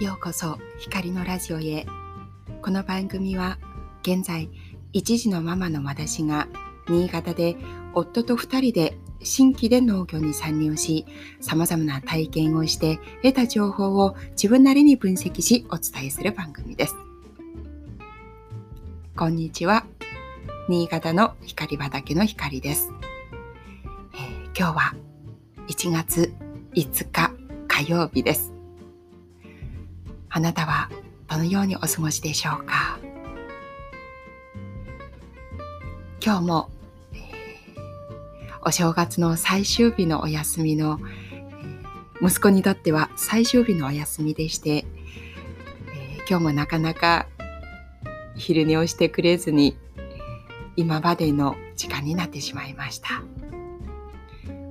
ようこそ光のラジオへ。この番組は現在一児のママの私が新潟で夫と2人で新規で農業に参入し様々な体験をして得た情報を自分なりに分析しお伝えする番組です。こんにちは。新潟の光畑の光です、えー、今日は1月5日火曜日です。あなたはどのようにお過ごしでしょうか？今日も、えー、お正月の最終日のお休みの、えー、息子にとっては最終日のお休みでして、えー、今日もなかなか昼寝をしてくれずに今までの時間になってしまいました。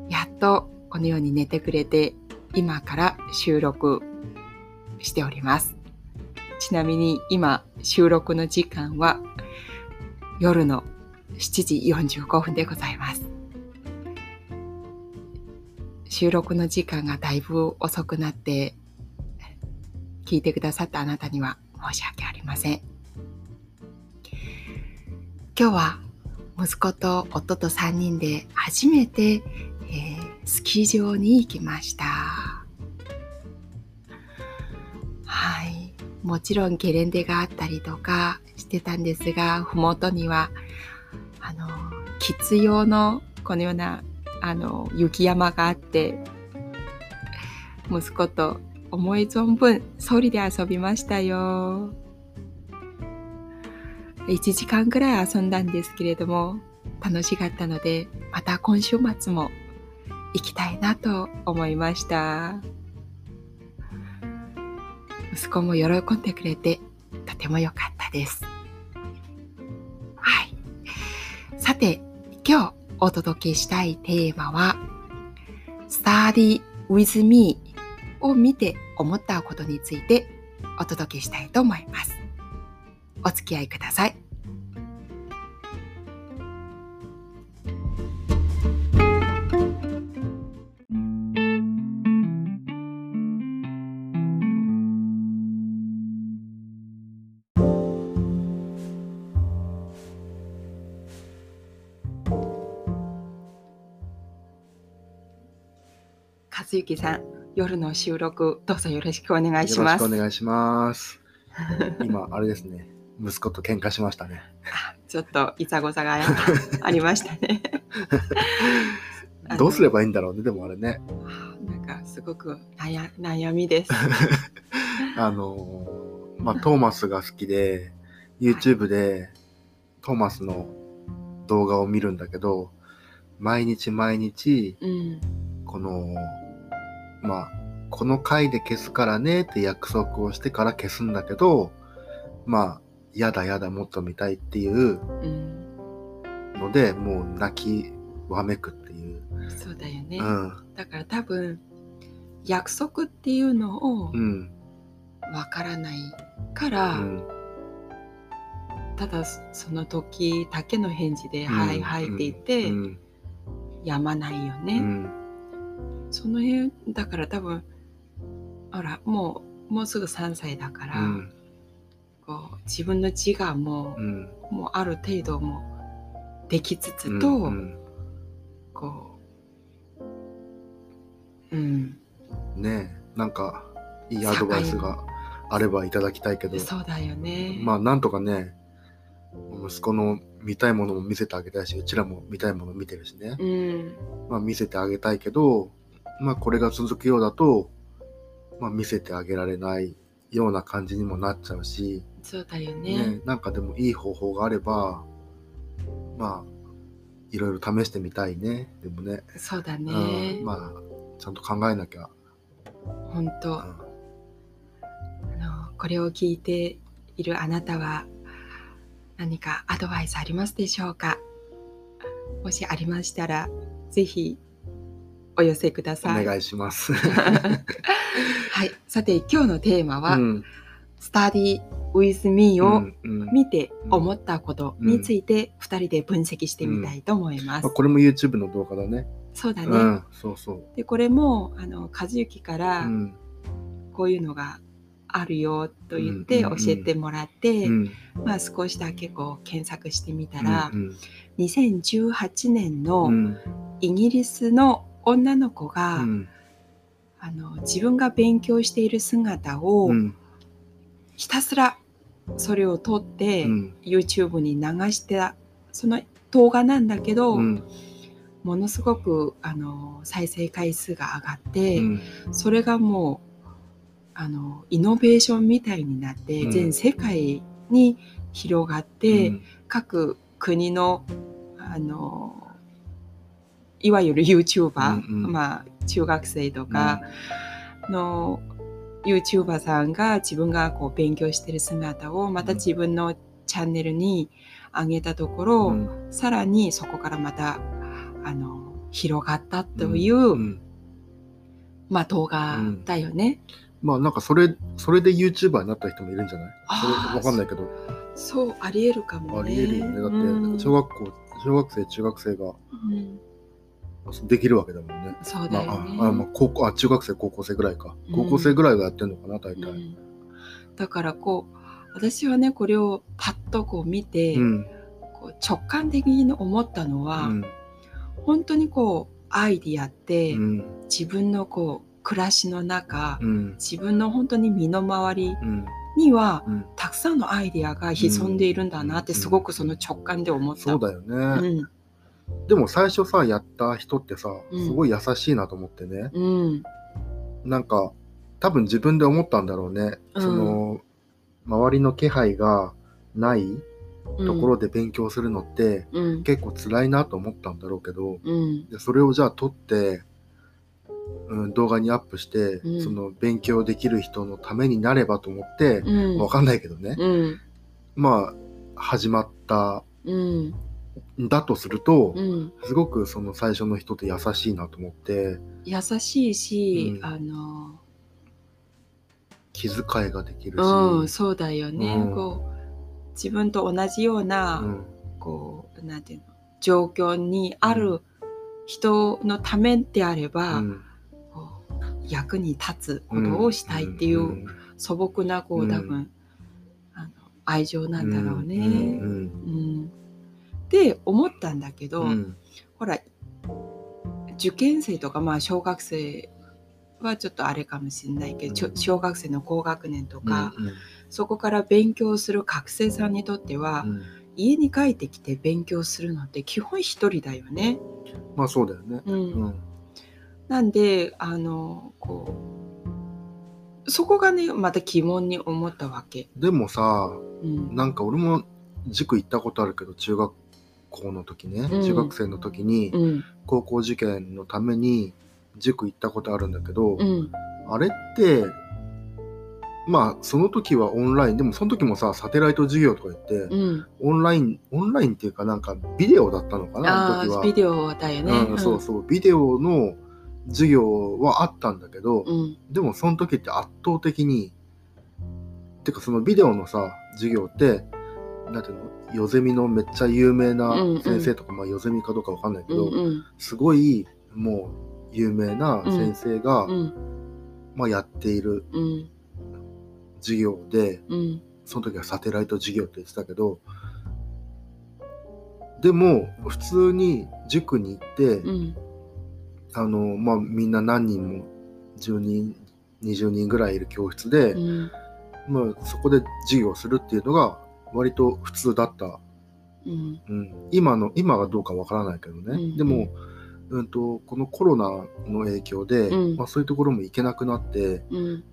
やっとこのように寝てくれて今から収録しております。ちなみに今収録の時間は夜の7時45分でございます。収録の時間がだいぶ遅くなって聞いてくださったあなたには申し訳ありません。今日は息子と夫と3人で初めて、えー、スキー場に行きました。もちろんゲレンデがあったりとかしてたんですが麓にはあのキッズ用のこのようなあの雪山があって息子と思い存分ソリで遊びましたよ1時間ぐらい遊んだんですけれども楽しかったのでまた今週末も行きたいなと思いました。息子も喜んでくれてとても良かったです。はい。さて、今日お届けしたいテーマは Study with me を見て思ったことについてお届けしたいと思います。お付き合いください。和幸さん、夜の収録、どうぞよろしくお願いします。よろしくお願いします。今、あれですね、息子と喧嘩しましたね。ちょっといざござがありましたね。どうすればいいんだろうね、でもあれね。なんかすごく悩悩みです。あのまあ、トーマスが好きで、YouTube でトーマスの動画を見るんだけど、毎日毎日、うん、このまあ、この回で消すからねって約束をしてから消すんだけど、まあ、やだやだもっと見たいっていうので、うん、もう泣きわめくっていう。そうだよね。うん、だから多分、約束っていうのをわからないから、うん、ただその時だけの返事で「はいはい」って言って、やまないよね。その辺だから多分ほらもうもうすぐ3歳だから、うん、こう自分の自我も、うん、もうある程度もできつつと、うんうん、こううん。ねえなんかいいアドバイスがあればいただきたいけど。そうだよね。まあなんとかね息子の見たいものも見せてあげたいしうちらも見たいもの見てるしね、うん、まあ見せてあげたいけどまあこれが続くようだと、まあ見せてあげられないような感じにもなっちゃうし、そうだよね。ねなんかでもいい方法があれば、まあ、いろいろ試してみたいね。でもね。そうだね。うん、まあ、ちゃんと考えなきゃ。本当、うん、あの、これを聞いているあなたは、何かアドバイスありますでしょうか？もしありましたら、ぜひお寄せください。お願いします。はい。さて、今日のテーマは、うん、Study with me を見て思ったことについて2人で分析してみたいと思います。うんうん、これも YouTube の動画だね。そうだね。そうそう。で、これも、あの、和幸から、こういうのがあるよと言って教うんうんうんえてもらって、うんまあ、少しだけこう検索してみたら、うん2018年うのんイギリスの女の子が、うん。あの自分が勉強している姿をうん。ひたすらそれを撮って、うん。YouTube に流してたその動画なんだけど、うん。ものすごくあの再生回数が上がって、うん。それがもうあのイノベーションみたいになって、うん。全世界に広がって、うん。各国のあのいわゆる YouTuber、うんうん。まあ、中学生とかの YouTuber さんが自分がこう勉強してる姿をまた自分のチャンネルに上げたところ、うん。さらにそこからまたあの広がったという、ん。まあ、動画だよね。まあなんかそれそれで YouTuber になった人もいるんじゃない？それわかんないけど。そうありえるかもね。ありえるよね。だうん。って小学校小学生中学生がうんできるわけだもんね。そうだまあよね。ああまあ高校あ中学生高校生ぐらいか。うん。高校生ぐらいがやってんのかな大体。うん。だからこう私はねこれをパッとこう見て、うん。こう直感的に思ったのは、うん。本当にこうアイディアって、うん。自分のこう暮らしの中、うん。自分の本当に身の回りうん。にはうん。たくさんのアイディアが潜んでいるんだなってうん。すごくその直感で思った。そうだよね、うんでも最初さやった人ってさうん。すごい優しいなと思ってね、うん。なんか多分自分で思ったんだろうね、うん。その周りの気配がないうん。ところで勉強するのって、うん。結構辛いなと思ったんだろうけどうん。でそれをじゃあ撮って、うん、動画にアップして、うん。その勉強できる人のためになればと思って、うん。わかんないけどね、うん。まあ始まっただとすると、うん。すごくその最初の人って優しいなと思って優しいし、うん。あの気遣いができるし、うんそうだよね、うん。こう自分と同じような、うん。こうなんていうの状況にある人のためであれば、役に立つことをしたいっていう、ん。素朴なこううん。多分、あの愛情なんだろうね。うんうんで思ったんだけど、うん。うんほら受験生とかまあ小学生はちょっとあれかもしれないけど、うん。小学生の高学年とか、うん。そこから勉強する学生さんにとっては、うん。家に帰ってきて勉強するのって基本一人だよね。まあそうだよね。うん。うん。なんであのこうそこがねまた疑問に思ったわけ。でもさうん。なんか俺も塾行ったことあるけど中学校の時ね、うん。中学生の時にうん。高校受験のために塾行ったことあるんだけど、うん。あれってまあその時はオンラインでもその時もさサテライト授業とか言って、うん、オンラインオンラインっていうかなんかビデオだったのかなあの時は。ビデオだよね。うん、そうそう。ビデオの授業はあったんだけど、うん。でもその時って圧倒的にてかそのビデオのさ授業ってなんていうの？ヨゼミのめっちゃ有名な先生とか、まあヨゼミかどうかわかんないけど、すごいもう有名な先生が、うん。まあ、やっているうん。授業でうん。その時はサテライト授業って言ってたけどでも普通に塾に行って、うん。あのまあみんな何人も10人20人ぐらいいる教室で、うん。まあ、そこで授業するっていうのが割と普通だった、うん。うん、今の今はどうかわからないけどね、うん。でも、うん、とこのコロナの影響で、うん。まあ、そういうところも行けなくなってうん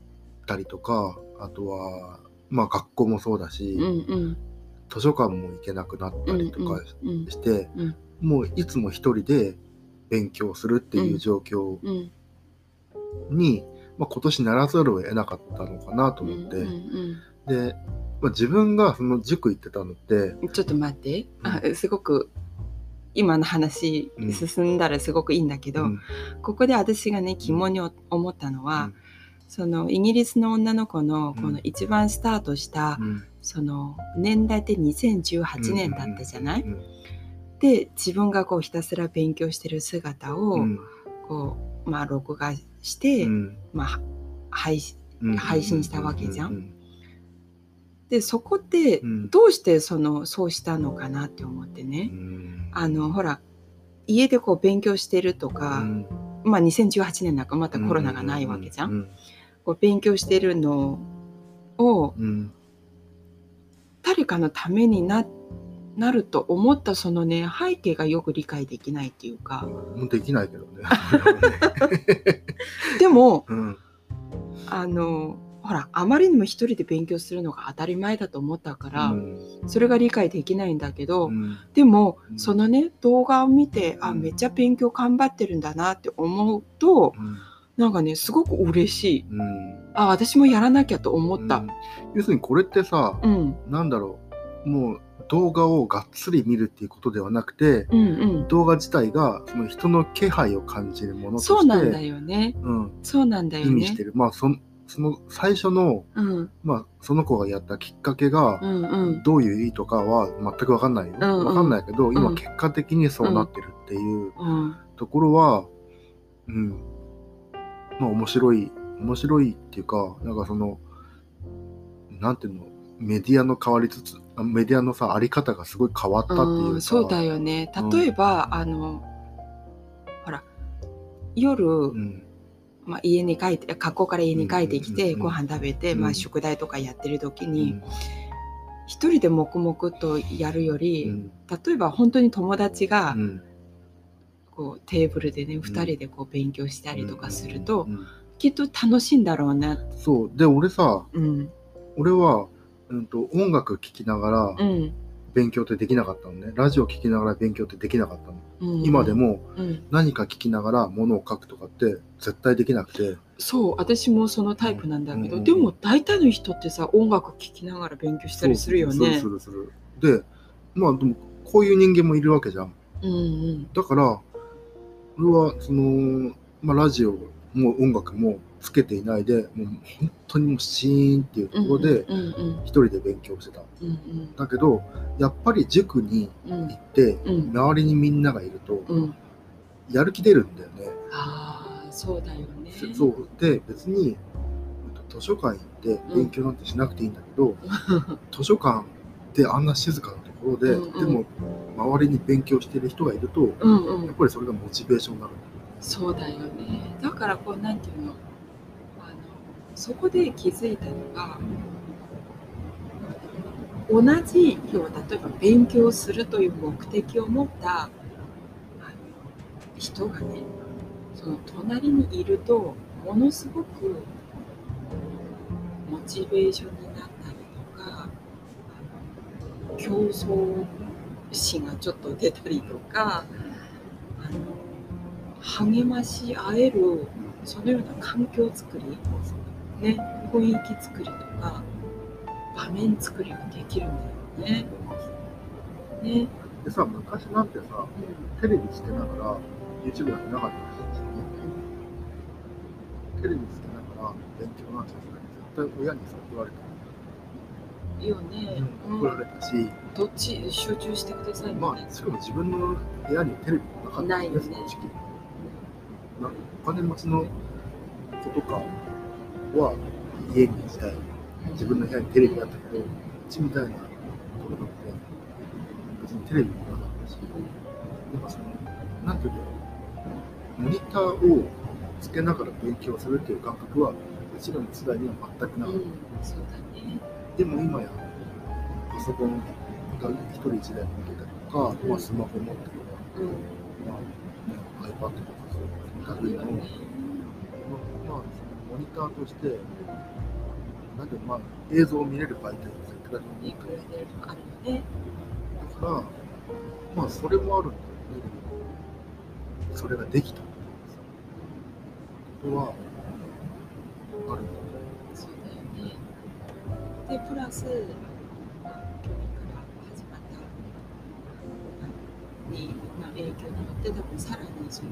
たりとかあとは、まあ、学校もそうだし、うんうん。図書館も行けなくなったりとかうんして、うん。もういつも一人で勉強するっていう状況うん。に、まあ、今年ならざるを得なかったのかなとうん思って、うんで、まあ、自分がその塾行ってたのって、うんちょっと待って。あすごく今の話うん。進んだらすごくいいんだけど、うん。ここで私がね疑問に思ったのは、そのイギリスの女の子のこの一番スタートした、うん。その年代って2018年だったじゃない、うん。で自分がこうひたすら勉強してる姿をうん。こう、まあ、録画して、うん。まあ、配うん。配信したわけじゃん。うんでそこってうん。どうしてそのそうしたのかなって思ってうね、ん。あのほら家でこう勉強してるとか、うん。まあ2018年なんかまたコロナがないわけじゃん、うんこう勉強してるのをうん。誰かのためにななると思ったそのね背景がよく理解できないっていうか。できないけどね。でもうん。あのほらあまりにも一人で勉強するのが当たり前だと思ったから、うん。それが理解できないんだけど、うん。でもうん。そのね動画を見てあうん。めっちゃ勉強頑張ってるんだなって思うとうん。なんかねすごく嬉しい。うん。あ私もやらなきゃと思った。うん。要するにこれってさ、うん。なんだろう。もう動画をがっつり見るっていうことではなくてうんうん。動画自体がその人の気配を感じるものとしてそうなんだよね。うん。そうなんだよね。意味してる、まあそのその最初の、うん。まあ、その子がやったきっかけが、うんうん。どういう意図とかは全く分かんないよ。うんうん。分かんないけど、今うん。結果的にそうなってるっていううん。ところは、うん、まあ面白い、面白いっていうか、なんかその、なんていうの、メディアの変わりつつ、あメディアのさ、あり方がすごい変わったっていうか、うん。そうだよね。うん例えば、あのほら夜、うん、まあ、家に帰って学校から家に帰ってきて、うんご飯食べて、うん。まあ、宿題とかやってる時うに、ん。一人で黙々とやるより、うん。例えば本当に友達がうん。こうテーブルでね、二人でこう勉強したりとかすると、うんきっと楽しいんだろうな。そう、で、俺さ、うん。俺は、うん、と音楽聴きながらうん勉強ってできなかったのね。ラジオ聴きながら勉強ってできなかったの。うん今でもうん、何か聴きながらものを書くとかって絶対できなくて、そう私もそのタイプなんだけど、うんでも大体の人ってさ音楽聴きながら勉強したりするよねそうするするする。で、まあでもこういう人間もいるわけじゃん。うんうんだから、俺はその、まあラジオも音楽もつけていないで、もう本当にもうシーンっていうところで一人で勉強してた。うんうんだけど、やっぱり塾にうん行って、うん周りにみんながいると、うんやる気出るんだよね。ああそうだよねそう。で、別に、図書館行って勉強なんてしなくていいんだけど、図書館であんな静かなところで、うんうんでも、周りに勉強してる人がいると、うんうんやっぱりそれがモチベーションになる。そうだよねだからこうなんていうのそこで気づいたのが同じ要は例えば勉強するという目的を持った人がねその隣にいるとものすごくモチベーションになったりとか競争心がちょっと出たりとか励まし合えるそのような環境づくり、ね、雰囲気作りとか場面作りができるんだよね。ね。でさ、昔なんてさ、テレビつけながら、YouTube やってなかったですよね。テレビつけながら勉強なんてさ絶対親にさ、言われた。いいよね、うん。怒られたし、どっち集中してくださいみたいなまあ、しかも自分の部屋にテレビもなかったないよね。お金持ちの子とかは家に行きたい。自分の部屋にテレビあったけど、うちみたいなところなんて、別にテレビもなかったし、なんかその、なんていうの、モニターをつけながら勉強するっていう感覚は、うちらの世代には全くなかった。うん、ね。でも今や、パソコンが一人一台持ってたりとか、まあ、スマホ持ってるとか、うん、まあね、iPad とかそういう類の、まあ、いいよね。そのモニターとして、なんていうのまあ、映像を見れる媒体が絶対にいくらであるよね。だから、まあ、それもあるんだよね。それができたことは、あるんだよね。そうだよね。で、プラス、まあ、去年から始まった、あのにまあ、影響によって、多分さらにそ、の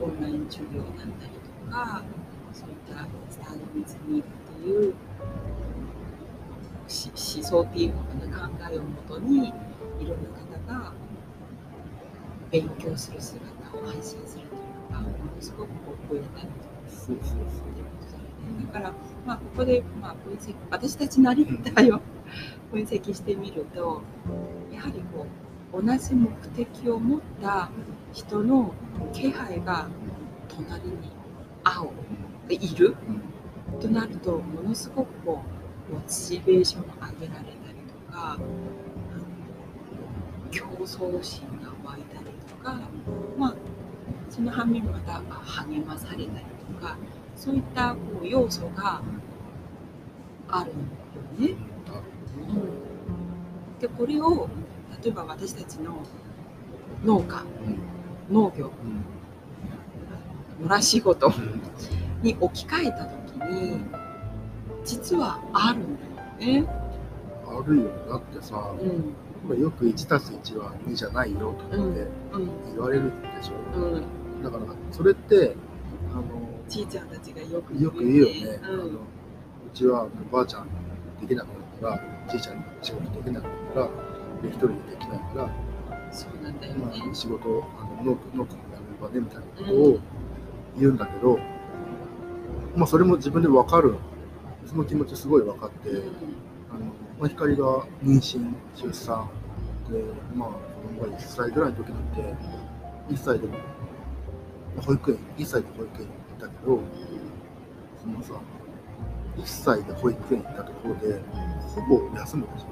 オンライン授業だったりとか、そういったスタートウィズミーっていう思想っていうのかな、考えをもとに、いろんな方が勉強する姿を配信するというがものすごくこう増えたりとかそうそうだから、まあ、ここで、まあ、分析私たちなりだよ分析してみるとやはりこう同じ目的を持った人の気配が隣に青でいる。となるとものすごくこうモチベーションを上げられたりとか競争心が湧いたりとかまあその反面また励まされたりとかそういったこう要素があるよね。うん、でこれを例えば私たちの農家農業野良仕事に置き換えた時に実はあるんだよね。あるよ。だってさ、うん。よく1たす1は2じゃないよとかってうん。言われるでしょ、うん、だからそれってあのじいちゃんたちがよくよく言うよね、うん。あのうちはおばあちゃんできなくなったらじいちゃんに仕事できなくなったらで一人でできないから、そうなんだよまね。あ、仕事あの農農家もやめればねみたいなことを言うんだけど、まあそれも自分で分かるその気持ちすごい分かって、うん。あのまあ、光が妊娠出産でまあ子供が1歳ぐらいの時なんて1歳でも保育園1歳で保育園に行ったけどそのさ1歳で保育園行ったところでほぼ休むでしね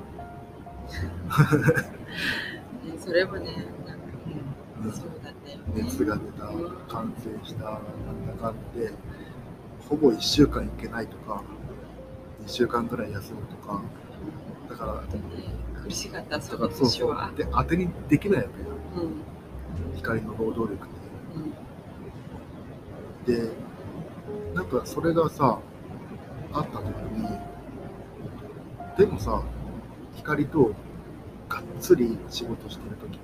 それもね、なんかょ、そうだったよね。熱が出た感染したなんだかんだでほぼ1週間行けないとか2週間ぐらい休むとかだからね苦しかった、その年は。で当てにできないわけよ。うん。光の労働力ってうん。でなんかそれがさあった時にでもさ光とがっつり仕事してる時。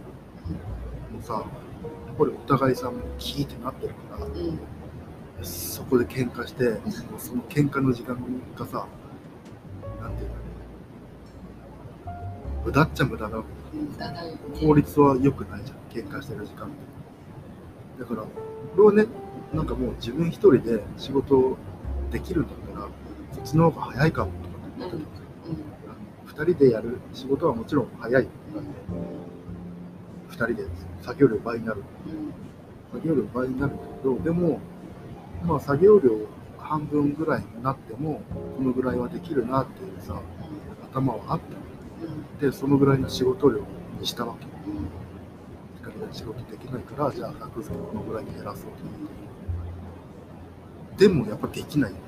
もさこれお互いさもうキーってなってるからうんそこで喧嘩してもうその喧嘩の時間がさなんていうの？無駄っちゃ無駄なわけうんだだよね。効率は良くないじゃん喧嘩してる時間って。だからこれはねなんかもう自分一人で仕事できるんだったらそっちの方が早いかもとかって思ってた。んですよあの二人でやる仕事はもちろん早い。で二人で作業量倍になる。うん作業量倍になるけどでもまあ作業量半分ぐらいになってもこのぐらいはできるなっていうさ頭はあった。のでそのぐらいの仕事量にしたわけ。うんうん光が仕事できないからじゃあ100付けこのぐらいに減らそうと思って。でもやっぱできない。で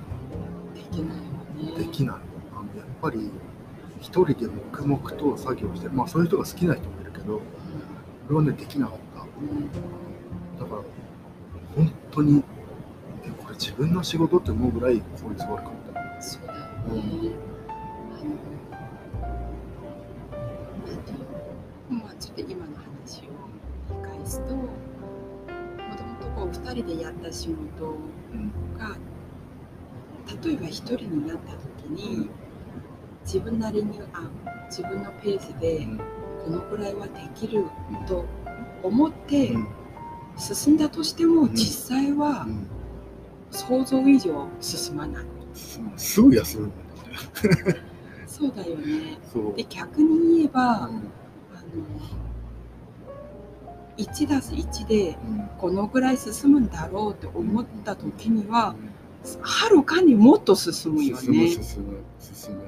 きない。できない。あのやっぱり一人で黙々と作業してまあそういう人が好きな人もいるけど俺はねできなかった。うんだから本当にえこれ自分の仕事って思うぐらい効率悪かった。そうだよね。うの。まあちょっと今の話を理解すと、もともとこう二人でやった仕事うん。が、例えば一人になった時に、自分なりにあ自分のペースでこのくらいはできると思ってうん。進んだとしても、うん。実際はうん。想像以上進まない。すすぐ休むそうだよね。で逆に言えば、あのうん1たす1でうん。このぐらい進むんだろうって思った時にはうん。はるかにもっと進むよ進むね。進む進む、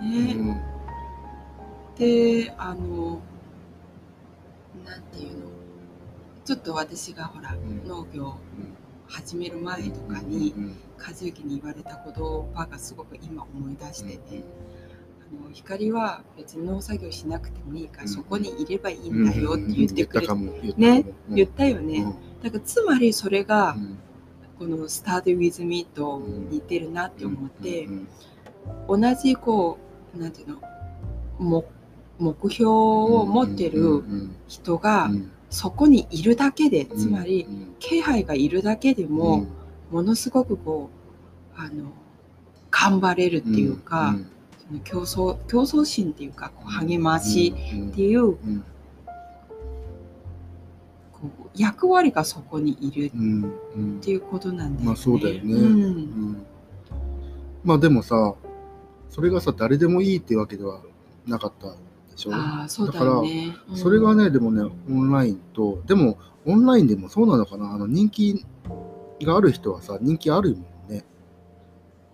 ねうん。であのなんていうの？ちょっと私がほらん。農業始める前とかにうん。和幸に言われた言葉がすごく今思い出してて、あの光は別に農作業しなくてもいいから、うん。そこにいればいいんだよって言ってくれ、うん。うん。うん。言ったかも言ったかも。ねうん。言ったよね、だからつまりそれが、うん。この「スタート・ウィズ・ミー」と似てるなって思って、うん。同じこうなんていうの？目目標を持ってるうん人がうん。そこにいるだけで、うんつまりうん気配がいるだけでも、ものすごくこうあの頑張れるっていうか、んその競争競争心っていうかこう励ましうんっていううんこう役割がそこにいるっていうことなんだよね。まあそうだよね。うん。うん。まあでもさそれがさ誰でもいいっていうわけではなかったでしょ？ああそうだよね。うん。それがねでもねオンラインとでもオンラインでもそうなのかな？あの人気がある人はさ人気あるもんね、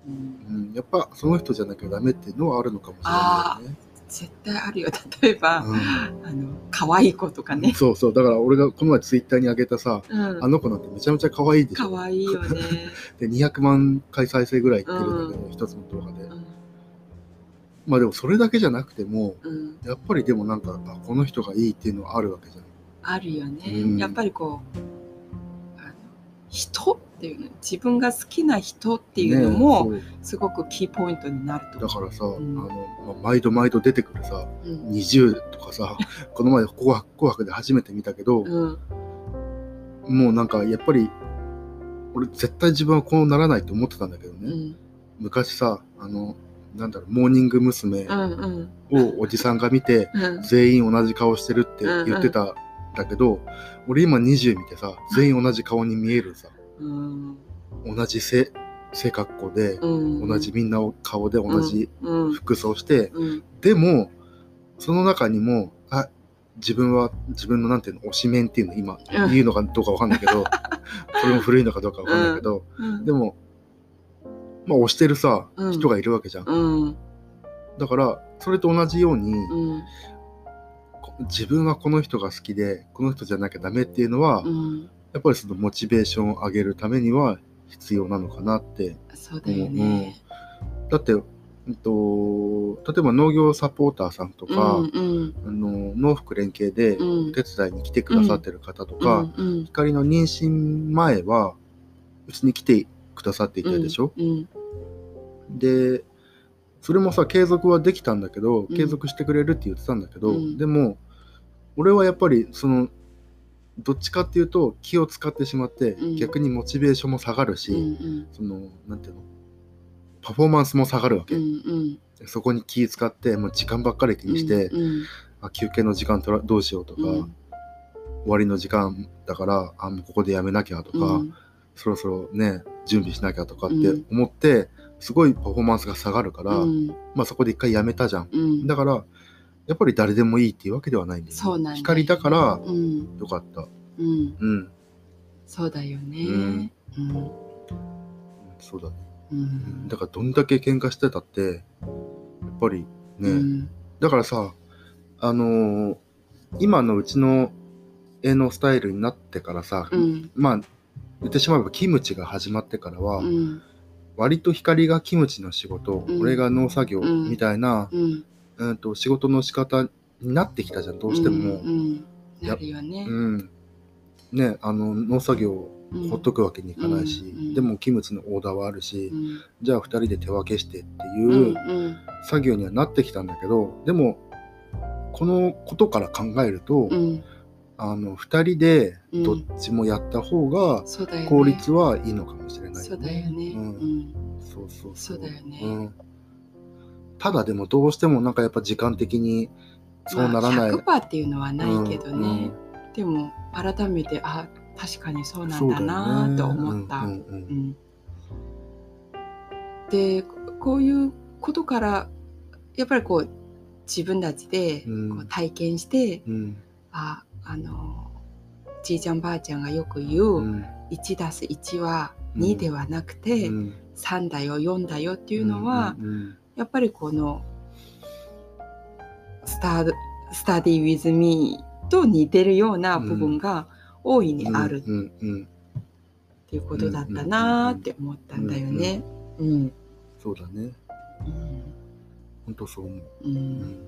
うん。うん、やっぱその人じゃなきゃダメっていうのはあるのかもしれないよね。絶対あるよ。例えば、うん。あの可愛い子とかね。そうそう。だから俺がこの前ツイッターに上げたさうん。あの子なんてめちゃめちゃ可愛いでしょ。可愛いよね。で200万回再生ぐらいいってるんだけど、一つの動画で。うんまあでもそれだけじゃなくてもうん、やっぱりでもなんかあこの人がいいっていうのはあるわけじゃん。あるよね、うん。やっぱりこうあの人っていうの自分が好きな人っていうのもねすごくキーポイントになるとだからさ、ん。あのまあ毎度毎度出てくるさうん。20とかさ この前紅白紅白で初めて見たけど、うん。もうなんかやっぱり俺絶対自分はこうならないと思ってたんだけどね、うん。昔さあのなんだろうモーニング娘。うんうん。をおじさんが見てうん。全員同じ顔してるって言ってたんだけど、俺今20見てさ全員同じ顔に見えるさ。うん。同じ背背格好で、うん。同じみんなを顔で同じうん。服装して、うん。でもその中にもあ自分は自分のなんていうの推しメンっていうの今うん。言うのかどうかわかんないけど それも古いのかどうかわかんないけど、うん。でもまあ推してるさ、うん。人がいるわけじゃん。うん。だからそれと同じように、うん。こ自分はこの人が好きでこの人じゃなきゃダメっていうのは、うん。やっぱりそのモチベーションを上げるためには必要なのかなってそうだよね。だって、うんと、例えば農業サポーターさんとか、うんうん。あの農福連携でうん。お手伝いに来てくださってる方とか、光の妊娠前はうちに来てくださっていたでしょ、うんでそれもさ継続はできたんだけどうん。継続してくれるって言ってたんだけど、うん。でも俺はやっぱりそのどっちかっていうと気を使ってしまって、うん。逆にモチベーションも下がるし、うんうん。そのなんていうの？パフォーマンスも下がるわけ、うんうん。そこに気使ってもう時間ばっかり気にして、うん。あ休憩の時間取らどうしようとか、うん。終わりの時間だからあもうここでやめなきゃとか、うん。そろそろね準備しなきゃとかってうん。思って、すごいパフォーマンスが下がるから、うん。まあそこで一回やめたじゃん。うん。だからやっぱり誰でもいいっていうわけではないんだよね。光だからうん。よかった。うん。うん、そうだよね。うん。うん。そうだね。うん。だからどんだけ喧嘩してたってやっぱりね、うん。だからさあのー今のうちの絵のスタイルになってからさ、うん。まあ言ってしまえばキムチが始まってからは、うん。割と光がキムチの仕事、うん。俺が農作業うんみたいな、うん。うん、と仕事の仕方になってきたじゃんどうしても。うん。ね。うん。ねあの農作業うん。ほっとくわけにいかないし、でもキムチのオーダーはあるし、うん。じゃあ2人で手分けしてってうん。いううん。作業にはなってきたんだけどでもこのことから考えると、うんあの2人でうん。どっちもやった方が。効率はいいのかもしれないそうだよね。ん。ん。そうそうそう。だよね。うん、ただでもどうしてもなんかやっぱ時間的にそうならない、まあ100%っていうのはないけどうん。ね。でも改めてあ確かにそうなんだそうだよね。なと思った。でこういうことからやっぱりこう自分たちでうん。こう体験して、うん。ああのじいちゃんばあちゃんがよく言う、うん。1たす1はうん2ではなくて、うん。3だよ4だよっていうのは、うんうんやっぱりこのスタースタディ・ウィズ・ミーと似てるような部分が大いにあるっていうことだったなーって思ったんだよね。うんそうだね。うん。本当そう思う、ううんん。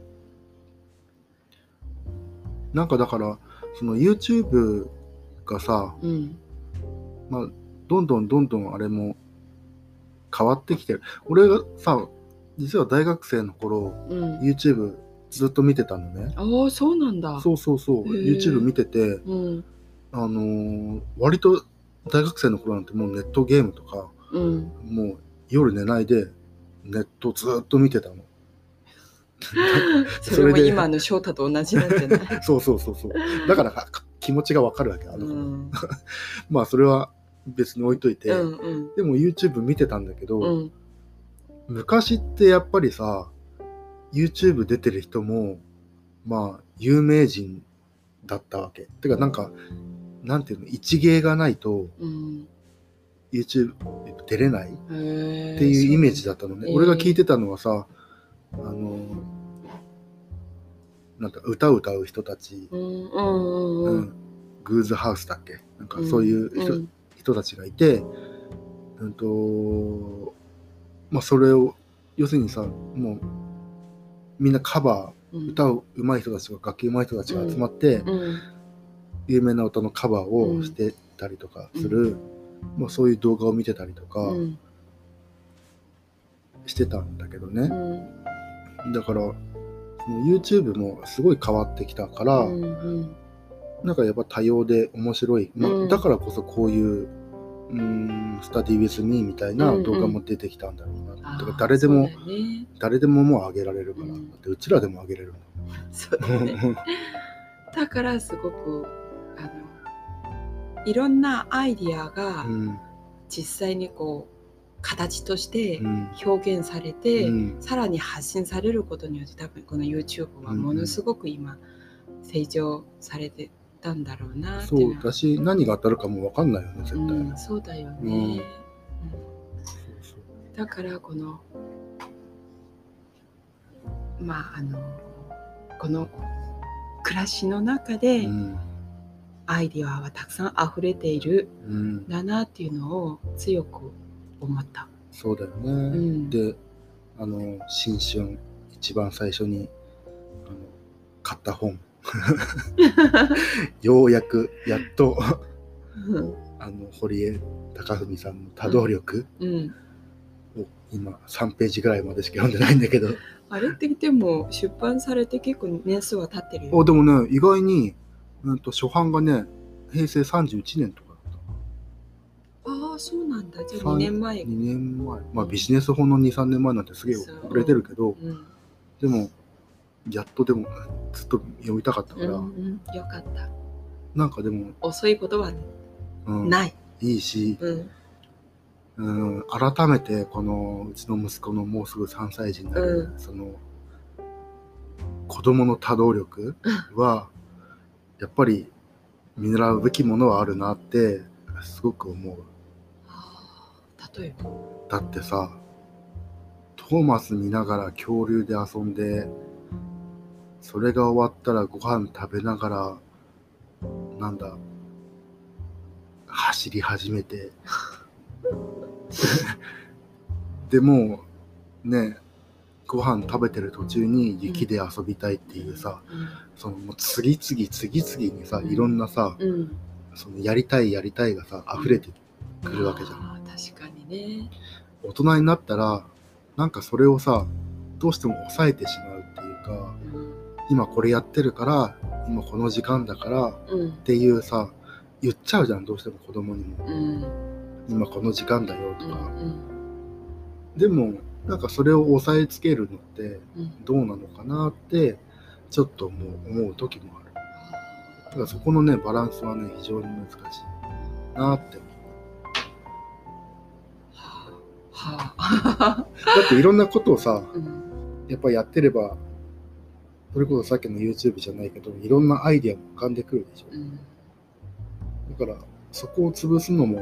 なんかだからその YouTube がさ、うん。まあ、どんどんどんどんあれも変わってきてる。俺がさ実は大学生の頃うん。YouTube ずっと見てたのね。ああそうなんだ。そうそうそう。YouTube 見ててうん。あのー割と大学生の頃なんてもうネットゲームとかうん。もう夜寝ないでネットずっと見てたの それも今の翔太と同じなんじゃない？そうそうそうそう。だからか気持ちがわかるわけ。あの、うん まあそれは別に置いといて、うんうんでも YouTube 見てたんだけど、うん昔ってやっぱりさ、YouTube 出てる人も、まあ有名人だったわけ。てかなんか、なんていうの、一芸がないとうん YouTube 出れないっていうイメージだったのね。えー俺が聞いてたのはさ、あの、なんか歌を歌う人たち、うんうんうんグーズハウスだっけ？なんかそういう人,、うん。人たちがいて、うんと、まあそれを、要するにさ、もうみんなカバうん。ー、歌う上手い人たちが、楽器上手い人たちが集まって、うん有名な歌のカバーをしてたりとかする、まあそういう動画を見てたりとかうん。してたんだけどね。うん。だから、YouTube もすごい変わってきたから、うんうん。なんかやっぱ多様で面白い、まあうん。だからこそこういううーんスタディ・ウィズ・ミーみたいな動画も出てきたんだろうな、あーだから誰でも、ね。誰でももう上げられるから、うん。だってうちらでも上げれるそうだね。だからすごくあのいろんなアイディアがうん。実際にこう形としてうん。表現されて、うん。さらに発信されることによって多分この YouTube はものすごく今成長されてたんだろうなってそいうだし何が当たるかも分かんないよね絶対、うん、そうだよね、うん。だからこのまああのこの暮らしの中でアイディアはたくさん溢れているうんん。だなっていうのを強く思った。そうだよね、ん。であの新春一番最初にあの買った本。ようやくやっとあの堀江貴文さんの多動力。うん、を今3ページぐらいまでしか読んでないんだけど。あれってでも出版されて結構年数は経ってるよ。あでもね意外に、うん、と初版がね平成31年とああそうなんだ。じゃあ三2年前た。2年前まあビジネス本の23年前なんてすげえ遅れてるけどうんでもやっとでもずっと読みたかったから、うんうん、よかった。なんかでも、遅いことはうん、ない。いいし、うんうん、改めてこのうちの息子のもうすぐ3歳児になる、うその子供の多動力はやっぱり見習うべきものはあるなってすごく思う。えば。だってさトーマス見ながら恐竜で遊んでそれが終わったらご飯食べながらなんだ走り始めて でもうねご飯食べてる途中に雪で遊びたいっていうさ、そのもう次々次々にさいろんなさ、うん。うん。そのやりたいやりたいがさ溢れてくるわけじゃん。確かにね。大人になったらなんかそれをさどうしても抑えてしまうっていうかうん。今これやってるから今この時間だからっうん。ていうさ言っちゃうじゃんどうしても子供にも。うん。今この時間だよとうんか、でもなんかそれを抑えつけるのってうん。どうなのかなってちょっともう思う時もある。だからそこのねバランスはね非常に難しいなって思うはあ。だっていろんなことをさうん。やっぱやってればそれこそさっきの YouTube じゃないけどいろんなアイディアも浮かんでくるでしょ。うん。だからそこを潰すのも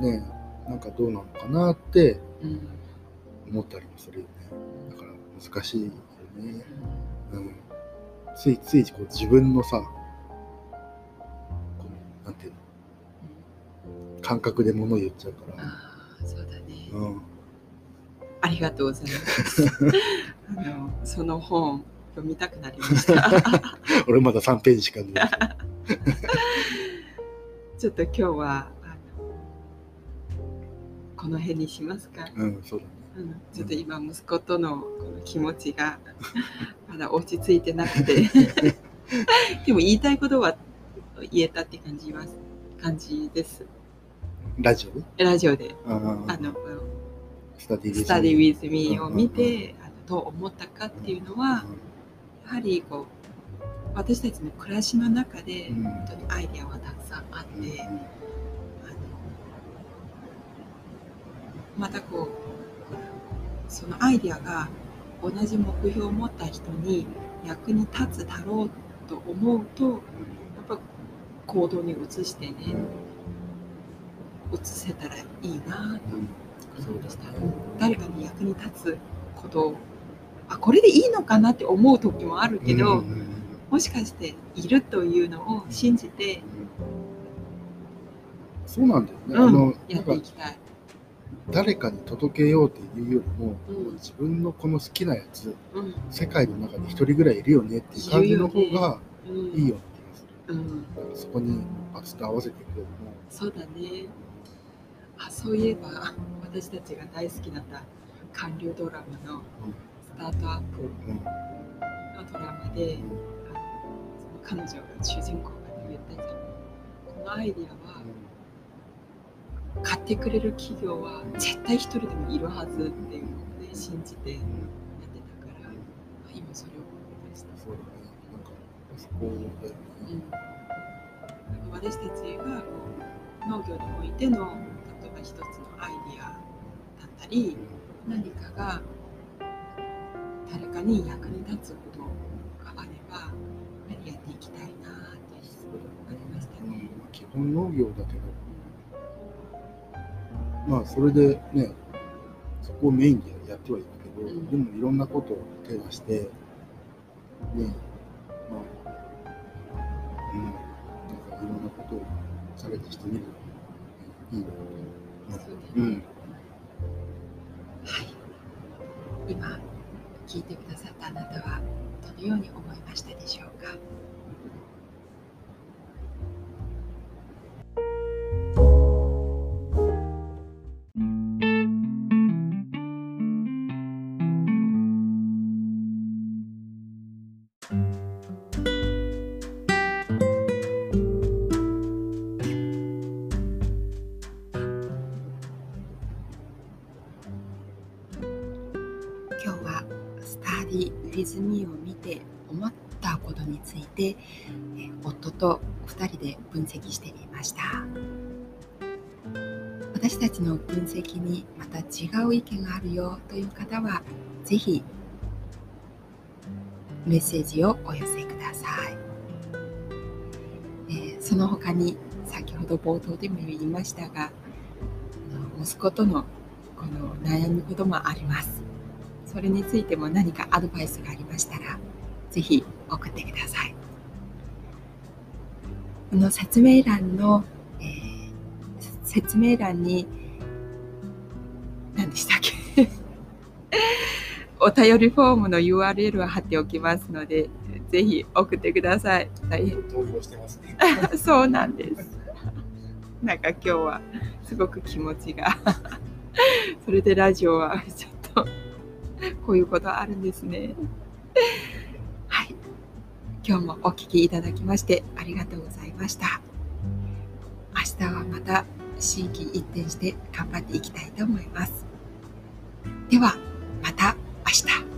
ねなんかどうなのかなってうん思ったりもするよね。だから難しいよね、うん、ついついこう自分のさこのなんていうの？感覚で物言っちゃうから、ああそうだね。うん、ありがとうございます。あのその本読みたくなりました。俺まだ3ページしか読んでない。ちょっと今日はあのこの辺にしますか。うん。そうだちょっと今息子とのこの気持ちがまだ落ち着いてなくて。でも言いたいことは言えたって感じます。感じですラジオ？でラジオで。ああのスタディ「スタディ・ウィズ・ミー」を見てあのとを思ったかっていうのはやはりこう私たちの暮らしの中でうん本当にアイデアはたくさんあって、あのまたこうそのアイデアが同じ目標を持った人に役に立つだろうと思うとやっぱ行動に移してね移せたらいいな。と思いました、誰かに役に立つことをあこれでいいのかなって思う時もあるけど、うんうんもしかしているというのを信じて、そうなんだよね。うんあのやっていきたい。誰かに届けようっていうよりも、うん。自分のこの好きなやつ、うん。世界の中で一人ぐらいいるよねっていう感じの方がうん。いいような気がす。る。うん、そこにパツッと合わせていくよりも、そうだね。あそういえば私たちが大好きだった韓流ドラマのスタートアップうんのドラマで、あのその彼女が主人公が言ったじゃん。このアイディアは買ってくれる企業は絶対一人でもいるはずっていうのをね信じてやってたから、あ今それを思いました。そうだね。なんかそこだよね。うん、私たちがこう農業においての一つのアイディアだったり何かが誰かに役に立つことがあればやっぱりやっていきたいなってそうだ思いましたよね。基本農業だけど、まあそれでね、そこをメインでやってはいるけど、うんでもいろんなことを手出して、ね、まあ、うん、なんかいろんなことをされてしてみるのいいよね。はい、今聞いてくださったあなたはどのように思いましたでしょうか？で分析してみました。私たちの分析にまた違う意見があるよという方はぜひメッセージをお寄せください、えーその他に先ほど冒頭でも言いましたがあの息子とのこの悩むこともあります。それについても何かアドバイスがありましたら、ぜひ送ってください。この説明欄の、えー説明欄に、何でしたっけ？お便りフォームの URL を貼っておきますので、ぜひ送ってください。大変投票してますね。そうなんです。なんか今日はすごく気持ちが。それでラジオはちょっとこういうことあるんですね。今日もお聞きいただきましてありがとうございました。明日はまた心機一転して頑張っていきたいと思います。ではまた明日。